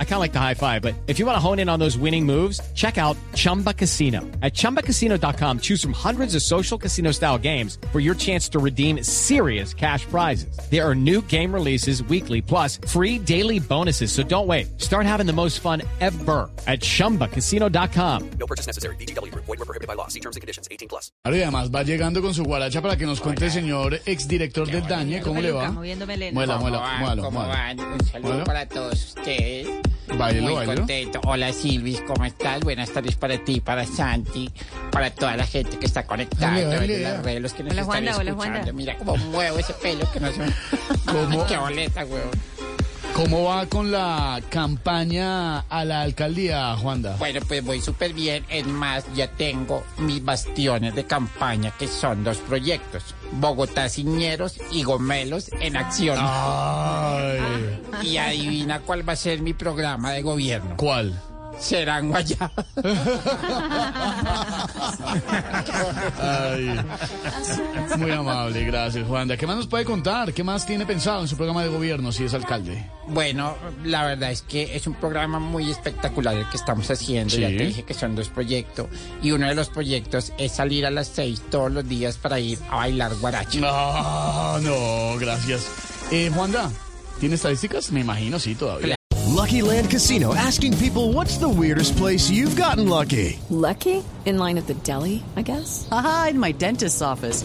I kind of like the high five, but if you want to hone in on those winning moves, check out Chumba Casino. At ChumbaCasino.com, choose from hundreds of social casino style games for your chance to redeem serious cash prizes. There are new game releases weekly, plus free daily bonuses. So don't wait. Start having the most fun ever at ChumbaCasino.com. No purchase necessary. BGW. Void were prohibited by law. See terms and conditions. 18 plus. Claro, y además va llegando con su guaracha para que nos cuente el señor exdirector del Dañe cómo le va. moviéndome lento. Muela, muela, ¿Cómo van? Un saludo para todos ustedes. Báilelo, Muy báilelo. contento. Hola Silvis, ¿cómo estás? Buenas tardes para ti, para Santi, para toda la gente que está conectada, Dale, a través dale, de ya. las redes, los que nos Hola, están Juanda, hola, escuchando. Juanda. Mira cómo muevo ese pelo que no se... ¿Cómo? Qué boleta, weón. ¿Cómo va con la campaña a la alcaldía, Juanda? Bueno, pues voy súper bien. Es más, ya tengo mis bastiones de campaña, que son dos proyectos. Bogotá Ciñeros y Gomelos en acción. Ay, Y adivina cuál va a ser mi programa de gobierno. ¿cuál? Serán guayabas. Ay, muy amable, gracias, Juanda. ¿Qué más nos puede contar? ¿Qué más tiene pensado en su programa de gobierno si es alcalde? Bueno, la verdad es que es un programa muy espectacular el que estamos haciendo. Sí. Ya te dije que son dos proyectos. Y uno de los proyectos es salir a las seis todos los días para ir a bailar guaracha. No, no, gracias. Eh, Juanda, ¿tiene estadísticas? Me imagino, sí, todavía. Lucky Land Casino asking people what's the weirdest place you've gotten lucky? Lucky? In line at the deli, I guess? Aha, in my dentist's office.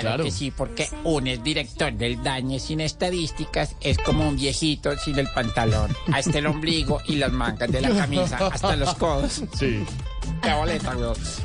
Claro. Que sí, porque un es director del daño sin estadísticas es como un viejito sin el pantalón, hasta el ombligo y las mangas de la camisa, hasta los codos. Sí. Qué boleta.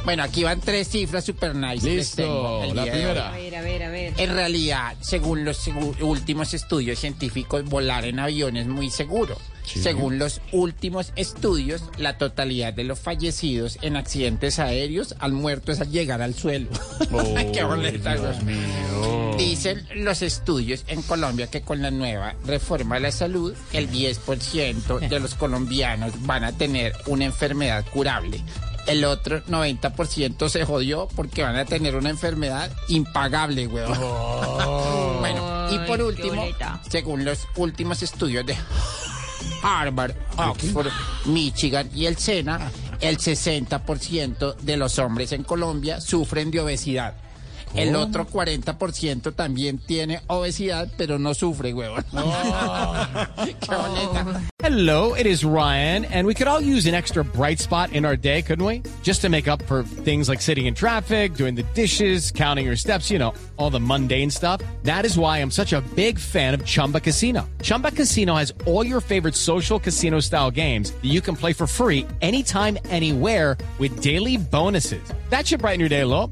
Bueno, aquí van tres cifras super nice. Listo, la primera. A ver, a ver, a ver. En realidad, según los últimos estudios científicos, volar en avión es muy seguro. Según los últimos estudios, la totalidad de los fallecidos en accidentes aéreos han muerto es al llegar al suelo. Qué boleta, Dios güey. mío. Dicen los estudios en Colombia que con la nueva reforma de la salud, el 10% de los colombianos van a tener una enfermedad curable. El otro 90% se jodió porque van a tener una enfermedad impagable, weón. Bueno, y por último, según los últimos estudios de Harvard, Oxford, Michigan y el SENA, el 60% de los hombres en Colombia sufren de obesidad. El otro 40% también tiene obesidad, pero no sufre, huevón. Qué boleta. Hello, it is Ryan, and we could all use an extra bright spot in our day, couldn't we? Just to make up for things like sitting in traffic, doing the dishes, counting your steps, you know, all the mundane stuff. That is why I'm such a big fan of Chumba Casino. Chumba Casino has all your favorite social casino style games that you can play for free anytime, anywhere with daily bonuses. That should brighten your day a little.